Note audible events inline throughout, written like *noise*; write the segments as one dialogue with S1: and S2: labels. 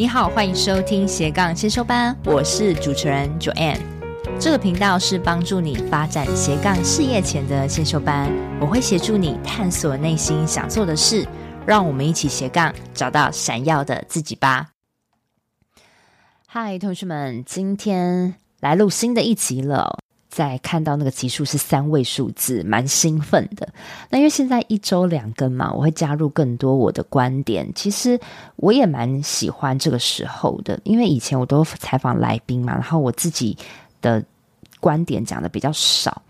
S1: 你好，欢迎收听斜杠先修班，我是主持人 Joanne。这个频道是帮助你发展斜杠事业前的先修班，我会协助你探索内心想做的事，让我们一起斜杠找到闪耀的自己吧。嗨，同学们，今天来录新的一集了。在看到那个集数是三位数字，蛮兴奋的。那因为现在一周两更嘛，我会加入更多我的观点。其实我也蛮喜欢这个时候的，因为以前我都采访来宾嘛，然后我自己的观点讲的比较少。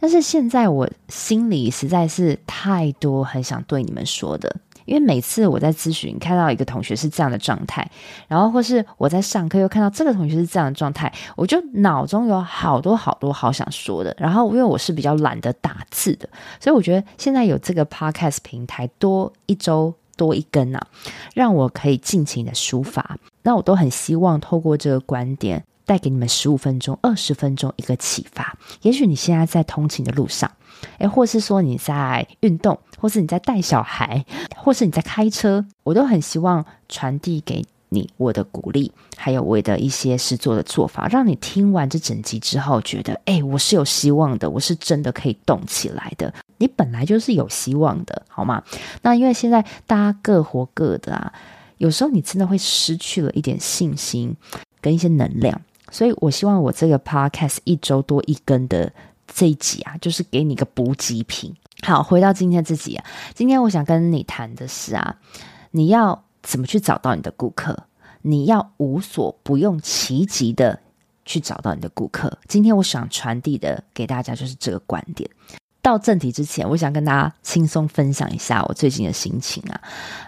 S1: 但是现在我心里实在是太多很想对你们说的。因为每次我在咨询看到一个同学是这样的状态，然后或是我在上课又看到这个同学是这样的状态，我就脑中有好多好多好想说的。然后因为我是比较懒得打字的，所以我觉得现在有这个 podcast 平台多一周多一更啊，让我可以尽情的抒发。那我都很希望透过这个观点带给你们十五分钟、二十分钟一个启发。也许你现在在通勤的路上。诶，或是说你在运动，或是你在带小孩，或是你在开车，我都很希望传递给你我的鼓励，还有我的一些实作的做法，让你听完这整集之后，觉得诶，我是有希望的，我是真的可以动起来的。你本来就是有希望的，好吗？那因为现在大家各活各的啊，有时候你真的会失去了一点信心跟一些能量，所以我希望我这个 podcast 一周多一更的。这一集啊，就是给你个补给品。好，回到今天这集啊，今天我想跟你谈的是啊，你要怎么去找到你的顾客？你要无所不用其极的去找到你的顾客。今天我想传递的给大家就是这个观点。到正题之前，我想跟大家轻松分享一下我最近的心情啊。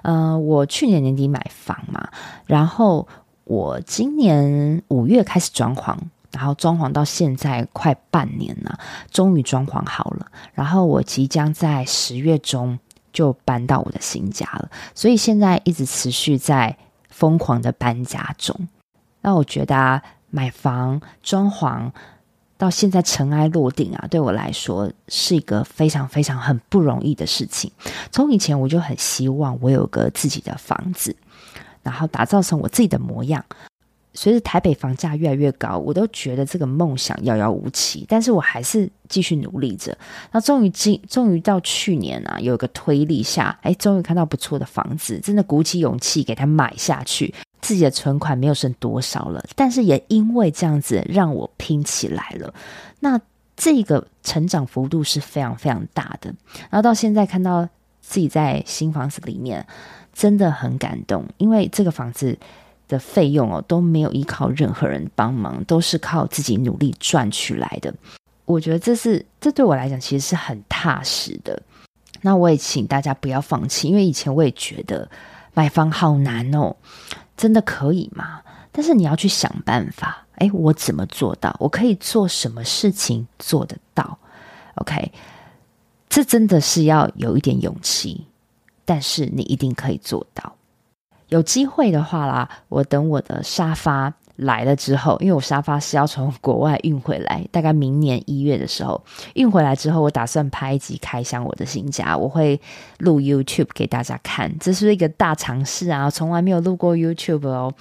S1: 嗯、我去年年底买房嘛，然后我今年五月开始装潢。然后装潢到现在快半年了，终于装潢好了。然后我即将在十月中就搬到我的新家了，所以现在一直持续在疯狂的搬家中。那我觉得啊，买房装潢到现在尘埃落定啊，对我来说是一个非常非常很不容易的事情。从以前我就很希望我有个自己的房子，然后打造成我自己的模样。随着台北房价越来越高，我都觉得这个梦想遥遥无期。但是我还是继续努力着。那终于今终于到去年啊，有一个推力下，哎，终于看到不错的房子，真的鼓起勇气给它买下去。自己的存款没有剩多少了，但是也因为这样子让我拼起来了。那这个成长幅度是非常非常大的。然后到现在看到自己在新房子里面，真的很感动，因为这个房子。的费用哦，都没有依靠任何人帮忙，都是靠自己努力赚取来的。我觉得这是这对我来讲其实是很踏实的。那我也请大家不要放弃，因为以前我也觉得买房好难哦，真的可以吗？但是你要去想办法。诶，我怎么做到？我可以做什么事情做得到？OK，这真的是要有一点勇气，但是你一定可以做到。有机会的话啦，我等我的沙发来了之后，因为我沙发是要从国外运回来，大概明年一月的时候运回来之后，我打算拍一集开箱我的新家，我会录 YouTube 给大家看，这是一个大尝试啊，从来没有录过 YouTube 哦。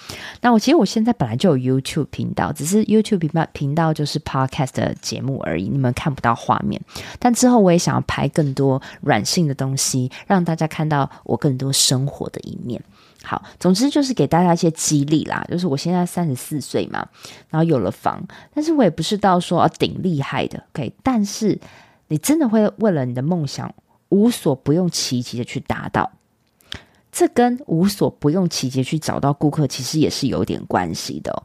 S1: 那我其实我现在本来就有 YouTube 频道，只是 YouTube 频道频道就是 Podcast 的节目而已，你们看不到画面。但之后我也想要拍更多软性的东西，让大家看到我更多生活的一面。好，总之就是给大家一些激励啦。就是我现在三十四岁嘛，然后有了房，但是我也不是到说啊顶厉害的，OK。但是你真的会为了你的梦想无所不用其极的去达到，这跟无所不用其极去找到顾客其实也是有点关系的。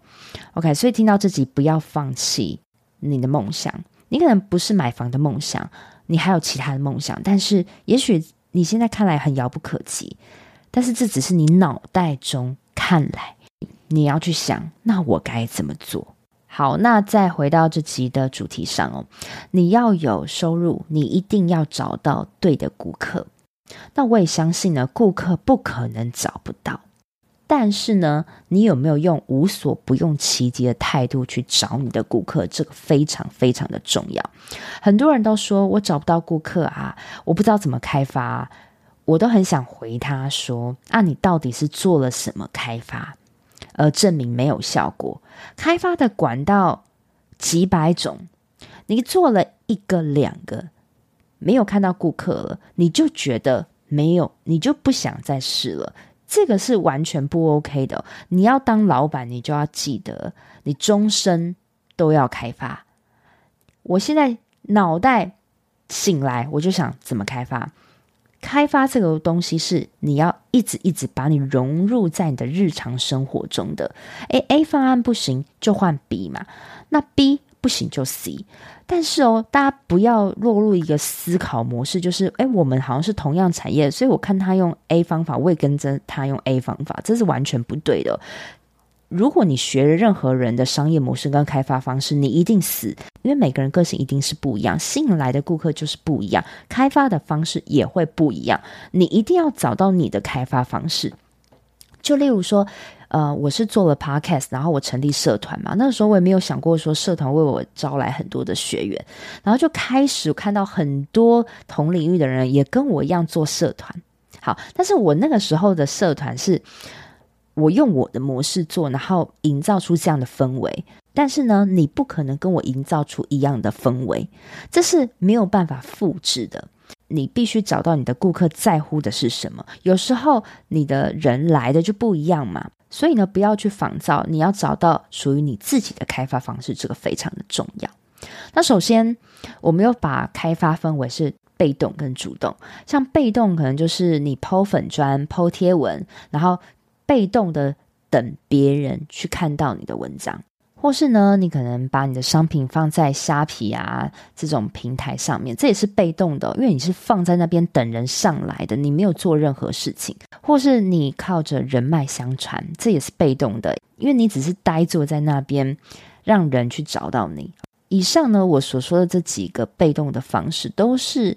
S1: OK，所以听到这集不要放弃你的梦想。你可能不是买房的梦想，你还有其他的梦想，但是也许你现在看来很遥不可及。但是这只是你脑袋中看来，你要去想，那我该怎么做？好，那再回到这集的主题上哦，你要有收入，你一定要找到对的顾客。那我也相信呢，顾客不可能找不到，但是呢，你有没有用无所不用其极的态度去找你的顾客？这个非常非常的重要。很多人都说我找不到顾客啊，我不知道怎么开发，我都很想回他说：啊，你到底是做了什么开发？而证明没有效果，开发的管道几百种，你做了一个两个，没有看到顾客了，你就觉得没有，你就不想再试了，这个是完全不 OK 的。你要当老板，你就要记得，你终身都要开发。我现在脑袋醒来，我就想怎么开发。开发这个东西是你要一直一直把你融入在你的日常生活中的。诶，A 方案不行就换 B 嘛，那 B 不行就 C。但是哦，大家不要落入一个思考模式，就是诶，我们好像是同样产业，所以我看他用 A 方法，我也跟着他用 A 方法，这是完全不对的。如果你学了任何人的商业模式跟开发方式，你一定死，因为每个人个性一定是不一样，吸引来的顾客就是不一样，开发的方式也会不一样。你一定要找到你的开发方式。就例如说，呃，我是做了 podcast，然后我成立社团嘛，那个时候我也没有想过说社团为我招来很多的学员，然后就开始看到很多同领域的人也跟我一样做社团。好，但是我那个时候的社团是。我用我的模式做，然后营造出这样的氛围。但是呢，你不可能跟我营造出一样的氛围，这是没有办法复制的。你必须找到你的顾客在乎的是什么。有时候你的人来的就不一样嘛，所以呢，不要去仿造，你要找到属于你自己的开发方式，这个非常的重要。那首先，我们要把开发分为是被动跟主动。像被动，可能就是你抛粉砖、抛贴文，然后。被动的等别人去看到你的文章，或是呢，你可能把你的商品放在虾皮啊这种平台上面，这也是被动的，因为你是放在那边等人上来的，你没有做任何事情，或是你靠着人脉相传，这也是被动的，因为你只是呆坐在那边，让人去找到你。以上呢，我所说的这几个被动的方式，都是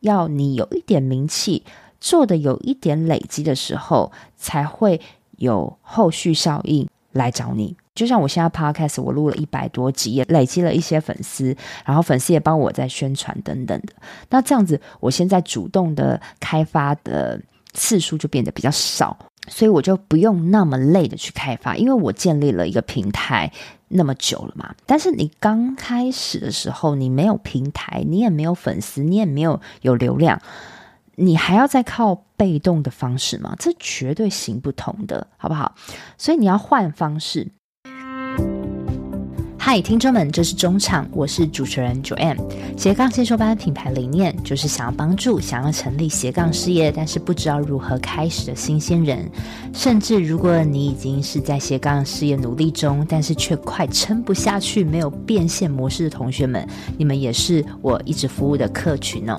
S1: 要你有一点名气。做的有一点累积的时候，才会有后续效应来找你。就像我现在 Podcast，我录了一百多集，也累积了一些粉丝，然后粉丝也帮我在宣传等等的。那这样子，我现在主动的开发的次数就变得比较少，所以我就不用那么累的去开发，因为我建立了一个平台那么久了嘛。但是你刚开始的时候，你没有平台，你也没有粉丝，你也没有有流量。你还要再靠被动的方式吗？这绝对行不通的，好不好？所以你要换方式。嗨，听众们，这是中场，我是主持人 Joanne。斜杠先修班品牌理念就是想要帮助想要成立斜杠事业，但是不知道如何开始的新鲜人，甚至如果你已经是在斜杠事业努力中，但是却快撑不下去，没有变现模式的同学们，你们也是我一直服务的客群哦。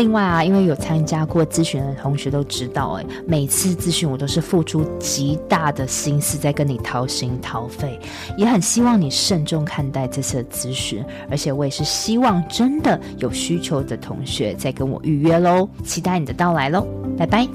S1: 另外啊，因为有参加过咨询的同学都知道，哎，每次咨询我都是付出极大的心思在跟你掏心掏肺，也很希望你慎重看待这次的咨询，而且我也是希望真的有需求的同学再跟我预约喽，期待你的到来喽，拜拜。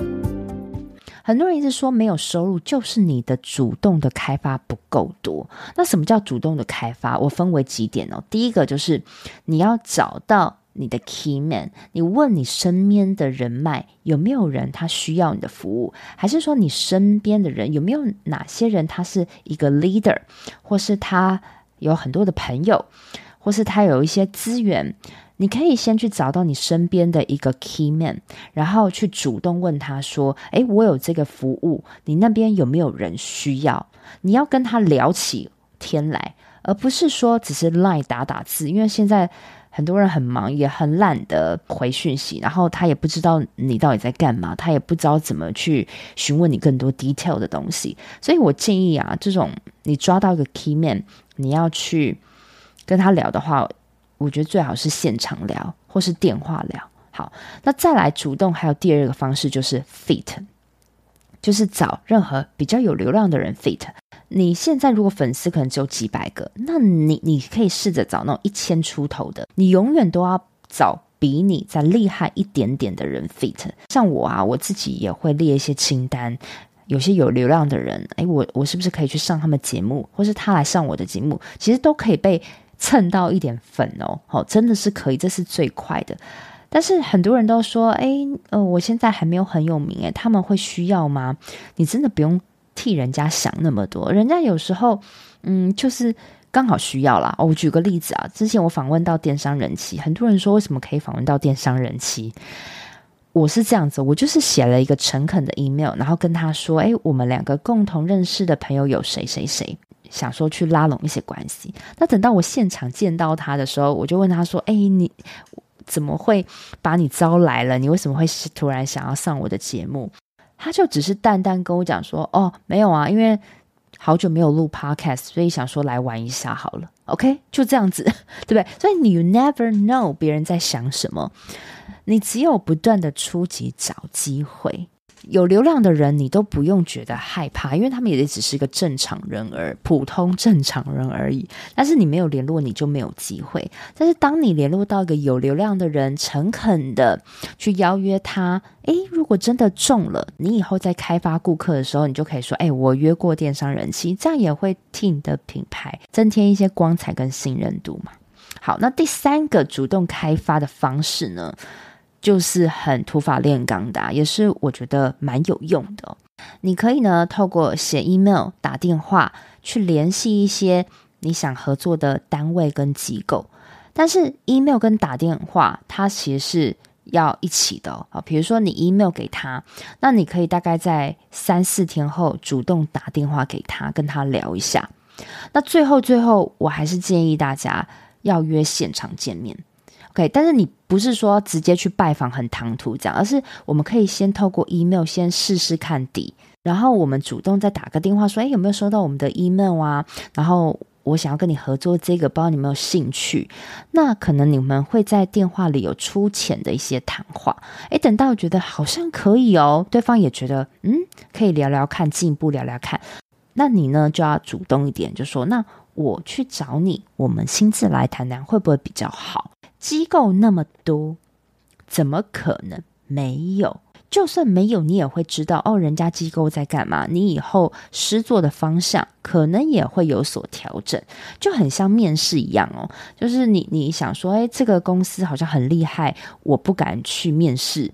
S1: 很多人一直说没有收入就是你的主动的开发不够多，那什么叫主动的开发？我分为几点哦，第一个就是你要找到。你的 key man，你问你身边的人脉有没有人他需要你的服务，还是说你身边的人有没有哪些人他是一个 leader，或是他有很多的朋友，或是他有一些资源，你可以先去找到你身边的一个 key man，然后去主动问他说：“诶，我有这个服务，你那边有没有人需要？”你要跟他聊起天来，而不是说只是 line 打打字，因为现在很多人很忙，也很懒得回讯息，然后他也不知道你到底在干嘛，他也不知道怎么去询问你更多 detail 的东西。所以我建议啊，这种你抓到一个 key man，你要去跟他聊的话。我觉得最好是现场聊，或是电话聊。好，那再来主动，还有第二个方式就是 feat，就是找任何比较有流量的人 feat。你现在如果粉丝可能只有几百个，那你你可以试着找那种一千出头的。你永远都要找比你再厉害一点点的人 fit。像我啊，我自己也会列一些清单，有些有流量的人，诶，我我是不是可以去上他们节目，或是他来上我的节目，其实都可以被。蹭到一点粉哦，好，真的是可以，这是最快的。但是很多人都说，哎，呃，我现在还没有很有名，哎，他们会需要吗？你真的不用替人家想那么多，人家有时候，嗯，就是刚好需要啦。我举个例子啊，之前我访问到电商人妻，很多人说为什么可以访问到电商人妻？我是这样子，我就是写了一个诚恳的 email，然后跟他说，哎，我们两个共同认识的朋友有谁谁谁。想说去拉拢一些关系，那等到我现场见到他的时候，我就问他说：“哎，你怎么会把你招来了？你为什么会突然想要上我的节目？”他就只是淡淡跟我讲说：“哦，没有啊，因为好久没有录 podcast，所以想说来玩一下好了。”OK，就这样子，*laughs* 对不对？所以你 never know 别人在想什么，你只有不断的出击找机会。有流量的人，你都不用觉得害怕，因为他们也只是一个正常人而普通正常人而已。但是你没有联络，你就没有机会。但是当你联络到一个有流量的人，诚恳的去邀约他，诶，如果真的中了，你以后在开发顾客的时候，你就可以说，诶，我约过电商人其实，这样也会替你的品牌增添一些光彩跟信任度嘛。好，那第三个主动开发的方式呢？就是很土法炼钢的，也是我觉得蛮有用的。你可以呢，透过写 email、打电话去联系一些你想合作的单位跟机构。但是 email 跟打电话，它其实是要一起的哦。比如说你 email 给他，那你可以大概在三四天后主动打电话给他，跟他聊一下。那最后最后，我还是建议大家要约现场见面。OK，但是你不是说直接去拜访很唐突这样，而是我们可以先透过 email 先试试看底，然后我们主动再打个电话说，哎，有没有收到我们的 email 啊？然后我想要跟你合作这个，不知道你有没有兴趣？那可能你们会在电话里有粗浅的一些谈话，哎，等到觉得好像可以哦，对方也觉得嗯，可以聊聊看，进一步聊聊看，那你呢就要主动一点，就说那我去找你，我们亲自来谈谈会不会比较好？机构那么多，怎么可能没有？就算没有，你也会知道哦。人家机构在干嘛？你以后师作的方向可能也会有所调整，就很像面试一样哦。就是你你想说，哎，这个公司好像很厉害，我不敢去面试。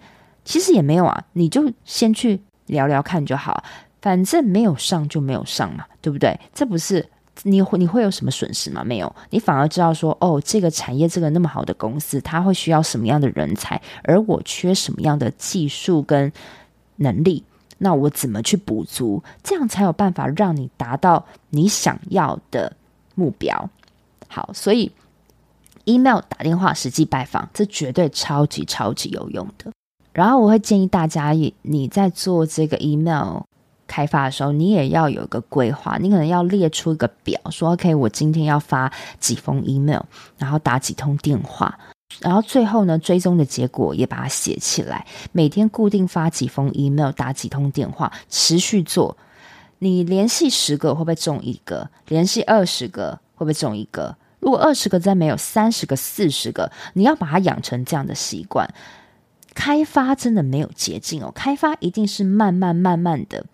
S1: 其实也没有啊，你就先去聊聊看就好，反正没有上就没有上嘛，对不对？这不是。你会你会有什么损失吗？没有，你反而知道说，哦，这个产业这个那么好的公司，它会需要什么样的人才，而我缺什么样的技术跟能力，那我怎么去补足？这样才有办法让你达到你想要的目标。好，所以 email 打电话实际拜访，这绝对超级超级有用的。然后我会建议大家，也你在做这个 email。开发的时候，你也要有一个规划，你可能要列出一个表，说 OK，我今天要发几封 email，然后打几通电话，然后最后呢，追踪的结果也把它写起来，每天固定发几封 email，打几通电话，持续做。你联系十个会不会中一个？联系二十个会不会中一个？如果二十个再没有，三十个、四十个，你要把它养成这样的习惯。开发真的没有捷径哦，开发一定是慢慢慢慢的。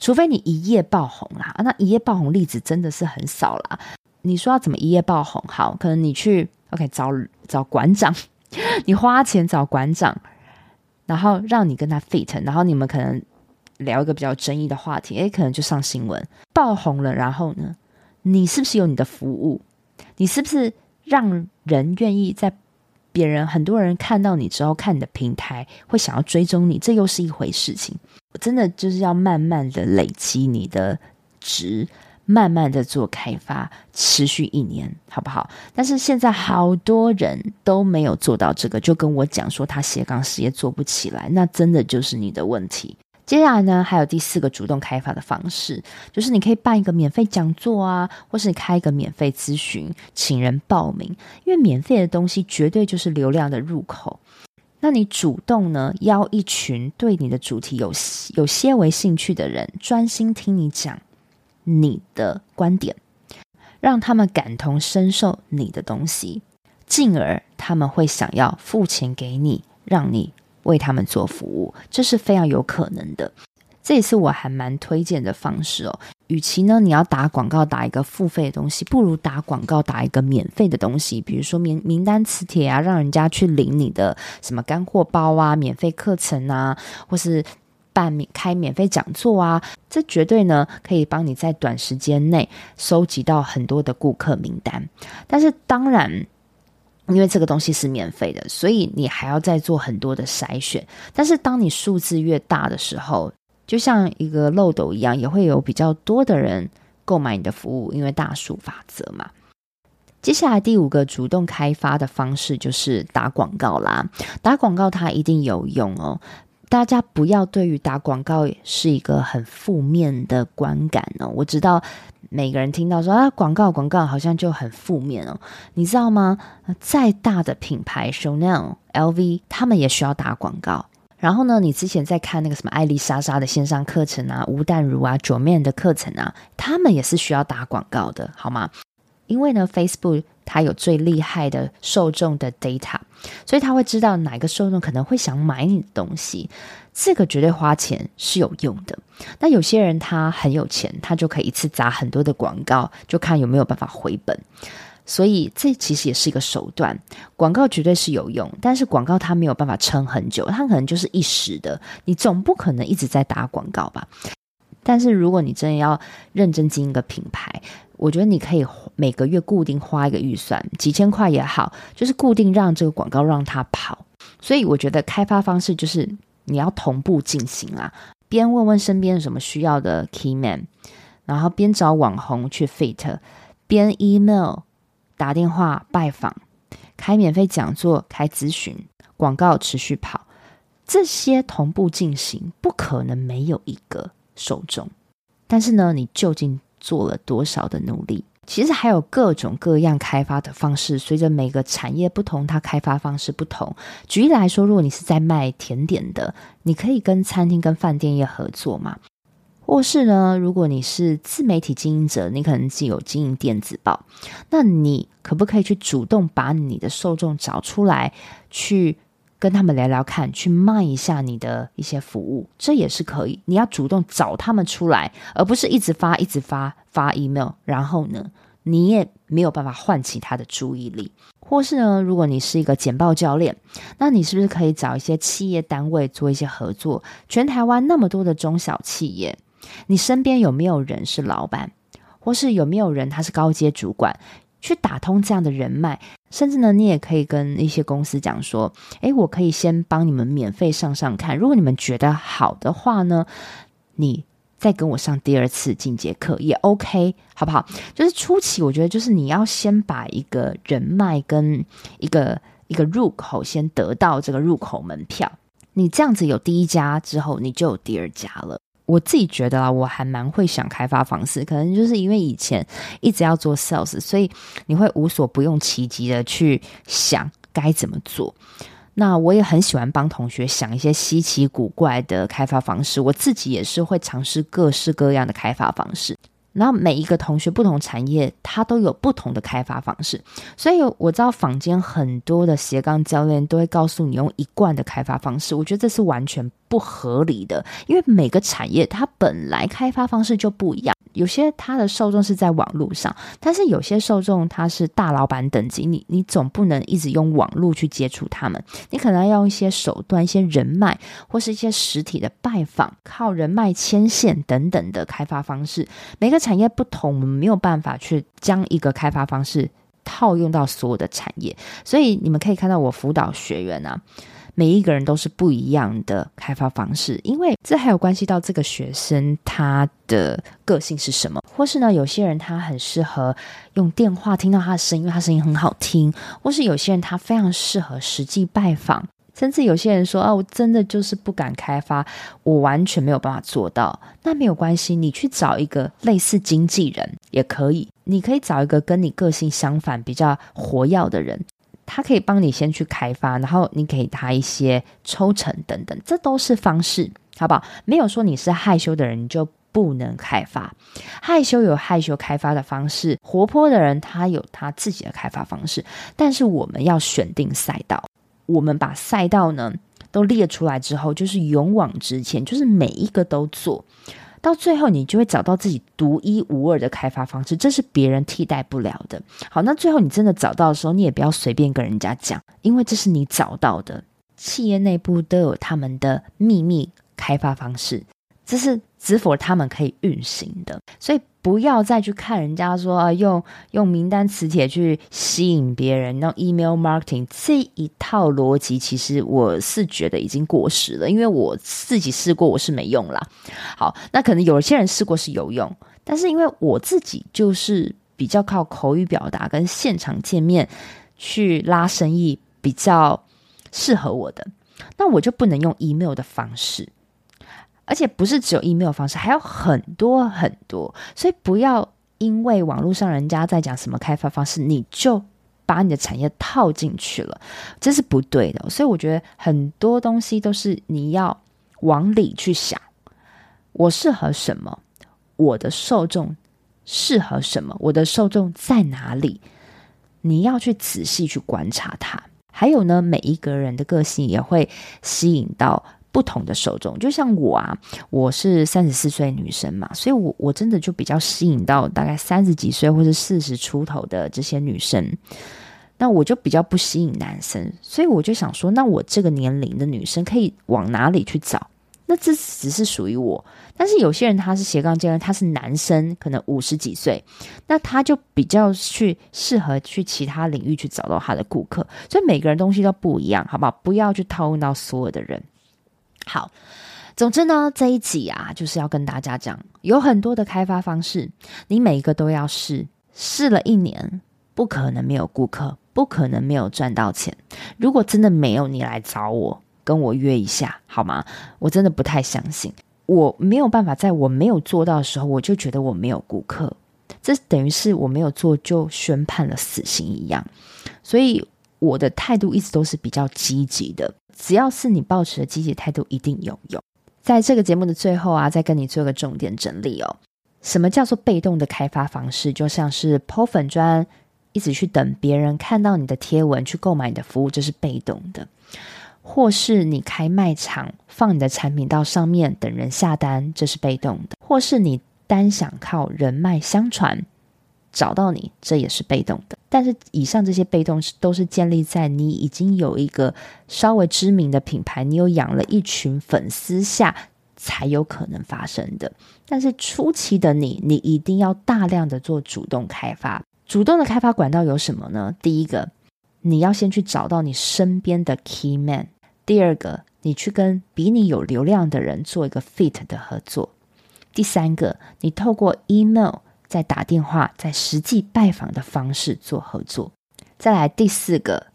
S1: 除非你一夜爆红啦，那一夜爆红例子真的是很少啦。你说要怎么一夜爆红？好，可能你去 OK 找找馆长，*laughs* 你花钱找馆长，然后让你跟他 fit，然后你们可能聊一个比较争议的话题，诶，可能就上新闻爆红了。然后呢，你是不是有你的服务？你是不是让人愿意在别人很多人看到你之后，看你的平台会想要追踪你，这又是一回事情。真的就是要慢慢的累积你的值，慢慢的做开发，持续一年，好不好？但是现在好多人都没有做到这个，就跟我讲说他斜杠事业做不起来，那真的就是你的问题。接下来呢，还有第四个主动开发的方式，就是你可以办一个免费讲座啊，或是开一个免费咨询，请人报名，因为免费的东西绝对就是流量的入口。那你主动呢，邀一群对你的主题有有些微兴趣的人，专心听你讲你的观点，让他们感同身受你的东西，进而他们会想要付钱给你，让你。为他们做服务，这是非常有可能的。这也是我还蛮推荐的方式哦。与其呢，你要打广告打一个付费的东西，不如打广告打一个免费的东西，比如说名名单磁铁啊，让人家去领你的什么干货包啊、免费课程啊，或是办开免费讲座啊，这绝对呢可以帮你在短时间内收集到很多的顾客名单。但是当然。因为这个东西是免费的，所以你还要再做很多的筛选。但是当你数字越大的时候，就像一个漏斗一样，也会有比较多的人购买你的服务，因为大数法则嘛。接下来第五个主动开发的方式就是打广告啦。打广告它一定有用哦，大家不要对于打广告是一个很负面的观感哦。我知道。每个人听到说啊，广告广告好像就很负面哦，你知道吗？再大的品牌，Chanel、LV，他们也需要打广告。然后呢，你之前在看那个什么艾丽莎莎的线上课程啊，吴淡如啊左面的课程啊，他们也是需要打广告的，好吗？因为呢，Facebook 它有最厉害的受众的 data，所以他会知道哪个受众可能会想买你的东西。这个绝对花钱是有用的。那有些人他很有钱，他就可以一次砸很多的广告，就看有没有办法回本。所以这其实也是一个手段。广告绝对是有用，但是广告它没有办法撑很久，它可能就是一时的。你总不可能一直在打广告吧？但是如果你真的要认真经营一个品牌，我觉得你可以每个月固定花一个预算，几千块也好，就是固定让这个广告让它跑。所以我觉得开发方式就是。你要同步进行啊，边问问身边有什么需要的 key man，然后边找网红去 fit，边 email 打电话拜访，开免费讲座，开咨询，广告持续跑，这些同步进行，不可能没有一个受众。但是呢，你究竟做了多少的努力？其实还有各种各样开发的方式，随着每个产业不同，它开发方式不同。举例来说，如果你是在卖甜点的，你可以跟餐厅、跟饭店业合作嘛。或是呢，如果你是自媒体经营者，你可能既有经营电子报，那你可不可以去主动把你的受众找出来，去跟他们聊聊看，去卖一下你的一些服务，这也是可以。你要主动找他们出来，而不是一直发、一直发发 email，然后呢，你也没有办法唤起他的注意力，或是呢，如果你是一个简报教练，那你是不是可以找一些企业单位做一些合作？全台湾那么多的中小企业，你身边有没有人是老板，或是有没有人他是高阶主管？去打通这样的人脉，甚至呢，你也可以跟一些公司讲说：“诶，我可以先帮你们免费上上看，如果你们觉得好的话呢，你。”再跟我上第二次进阶课也 OK，好不好？就是初期，我觉得就是你要先把一个人脉跟一个一个入口先得到这个入口门票。你这样子有第一家之后，你就有第二家了。我自己觉得啊，我还蛮会想开发方式，可能就是因为以前一直要做 sales，所以你会无所不用其极的去想该怎么做。那我也很喜欢帮同学想一些稀奇古怪的开发方式，我自己也是会尝试各式各样的开发方式。然后每一个同学不同产业，他都有不同的开发方式，所以我知道坊间很多的斜杠教练都会告诉你用一贯的开发方式，我觉得这是完全不合理的，因为每个产业它本来开发方式就不一样。有些它的受众是在网络上，但是有些受众他是大老板等级，你你总不能一直用网络去接触他们，你可能要用一些手段、一些人脉或是一些实体的拜访，靠人脉牵线等等的开发方式。每个产业不同，我们没有办法去将一个开发方式套用到所有的产业。所以你们可以看到我辅导学员啊，每一个人都是不一样的开发方式，因为这还有关系到这个学生他的个性是什么，或是呢，有些人他很适合用电话听到他的声音，因为他声音很好听，或是有些人他非常适合实际拜访。甚至有些人说：“哦，我真的就是不敢开发，我完全没有办法做到。”那没有关系，你去找一个类似经纪人也可以。你可以找一个跟你个性相反、比较活跃的人，他可以帮你先去开发，然后你给他一些抽成等等，这都是方式，好不好？没有说你是害羞的人你就不能开发，害羞有害羞开发的方式，活泼的人他有他自己的开发方式，但是我们要选定赛道。我们把赛道呢都列出来之后，就是勇往直前，就是每一个都做到最后，你就会找到自己独一无二的开发方式，这是别人替代不了的。好，那最后你真的找到的时候，你也不要随便跟人家讲，因为这是你找到的。企业内部都有他们的秘密开发方式，这是只否他们可以运行的，所以。不要再去看人家说啊，用用名单磁铁去吸引别人，用 email marketing 这一套逻辑，其实我是觉得已经过时了，因为我自己试过，我是没用啦。好，那可能有些人试过是有用，但是因为我自己就是比较靠口语表达跟现场见面去拉生意，比较适合我的，那我就不能用 email 的方式。而且不是只有 email 方式，还有很多很多，所以不要因为网络上人家在讲什么开发方式，你就把你的产业套进去了，这是不对的。所以我觉得很多东西都是你要往里去想，我适合什么，我的受众适合什么，我的受众在哪里，你要去仔细去观察它。还有呢，每一个人的个性也会吸引到。不同的受众，就像我啊，我是三十四岁女生嘛，所以我我真的就比较吸引到大概三十几岁或者四十出头的这些女生，那我就比较不吸引男生，所以我就想说，那我这个年龄的女生可以往哪里去找？那这只是属于我，但是有些人他是斜杠精人，他是男生，可能五十几岁，那他就比较去适合去其他领域去找到他的顾客，所以每个人东西都不一样，好不好？不要去套用到所有的人。好，总之呢，这一集啊，就是要跟大家讲，有很多的开发方式，你每一个都要试，试了一年，不可能没有顾客，不可能没有赚到钱。如果真的没有，你来找我，跟我约一下，好吗？我真的不太相信，我没有办法在我没有做到的时候，我就觉得我没有顾客，这等于是我没有做就宣判了死刑一样。所以我的态度一直都是比较积极的。只要是你抱持的积极态度，一定有用。在这个节目的最后啊，再跟你做个重点整理哦。什么叫做被动的开发方式？就像是 po 粉专，一直去等别人看到你的贴文去购买你的服务，这是被动的；或是你开卖场，放你的产品到上面等人下单，这是被动的；或是你单想靠人脉相传。找到你，这也是被动的。但是以上这些被动是都是建立在你已经有一个稍微知名的品牌，你有养了一群粉丝下才有可能发生的。但是初期的你，你一定要大量的做主动开发。主动的开发管道有什么呢？第一个，你要先去找到你身边的 key man；第二个，你去跟比你有流量的人做一个 fit 的合作；第三个，你透过 email。在打电话，在实际拜访的方式做合作。再来第四个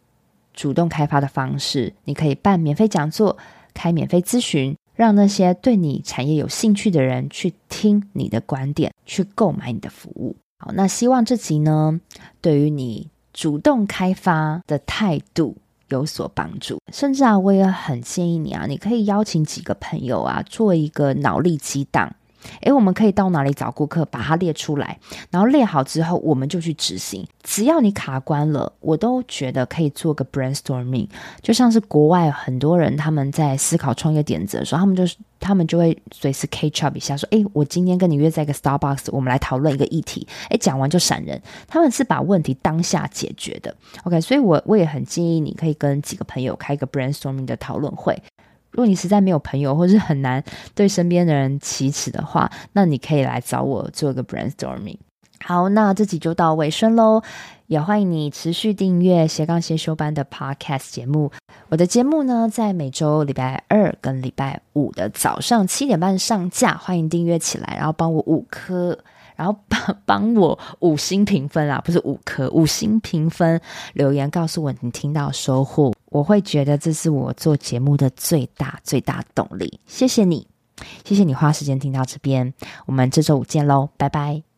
S1: 主动开发的方式，你可以办免费讲座，开免费咨询，让那些对你产业有兴趣的人去听你的观点，去购买你的服务。好，那希望这集呢，对于你主动开发的态度有所帮助。甚至啊，我也很建议你啊，你可以邀请几个朋友啊，做一个脑力激荡。诶，我们可以到哪里找顾客？把它列出来，然后列好之后，我们就去执行。只要你卡关了，我都觉得可以做个 brainstorming。就像是国外很多人他们在思考创业点子的时候，他们就是他们就会随时 catch up 一下，说：“诶，我今天跟你约在一个 Starbucks，我们来讨论一个议题。”诶，讲完就闪人。他们是把问题当下解决的。OK，所以我我也很建议你可以跟几个朋友开一个 brainstorming 的讨论会。如果你实在没有朋友，或是很难对身边的人启齿的话，那你可以来找我做个 brainstorming。好，那这集就到尾声喽。也欢迎你持续订阅斜杠先修班的 Podcast 节目。我的节目呢，在每周礼拜二跟礼拜五的早上七点半上架，欢迎订阅起来，然后帮我五颗，然后帮 *laughs* 帮我五星评分啦，不是五颗，五星评分，留言告诉我你听到收获，我会觉得这是我做节目的最大最大动力。谢谢你，谢谢你花时间听到这边，我们这周五见喽，拜拜。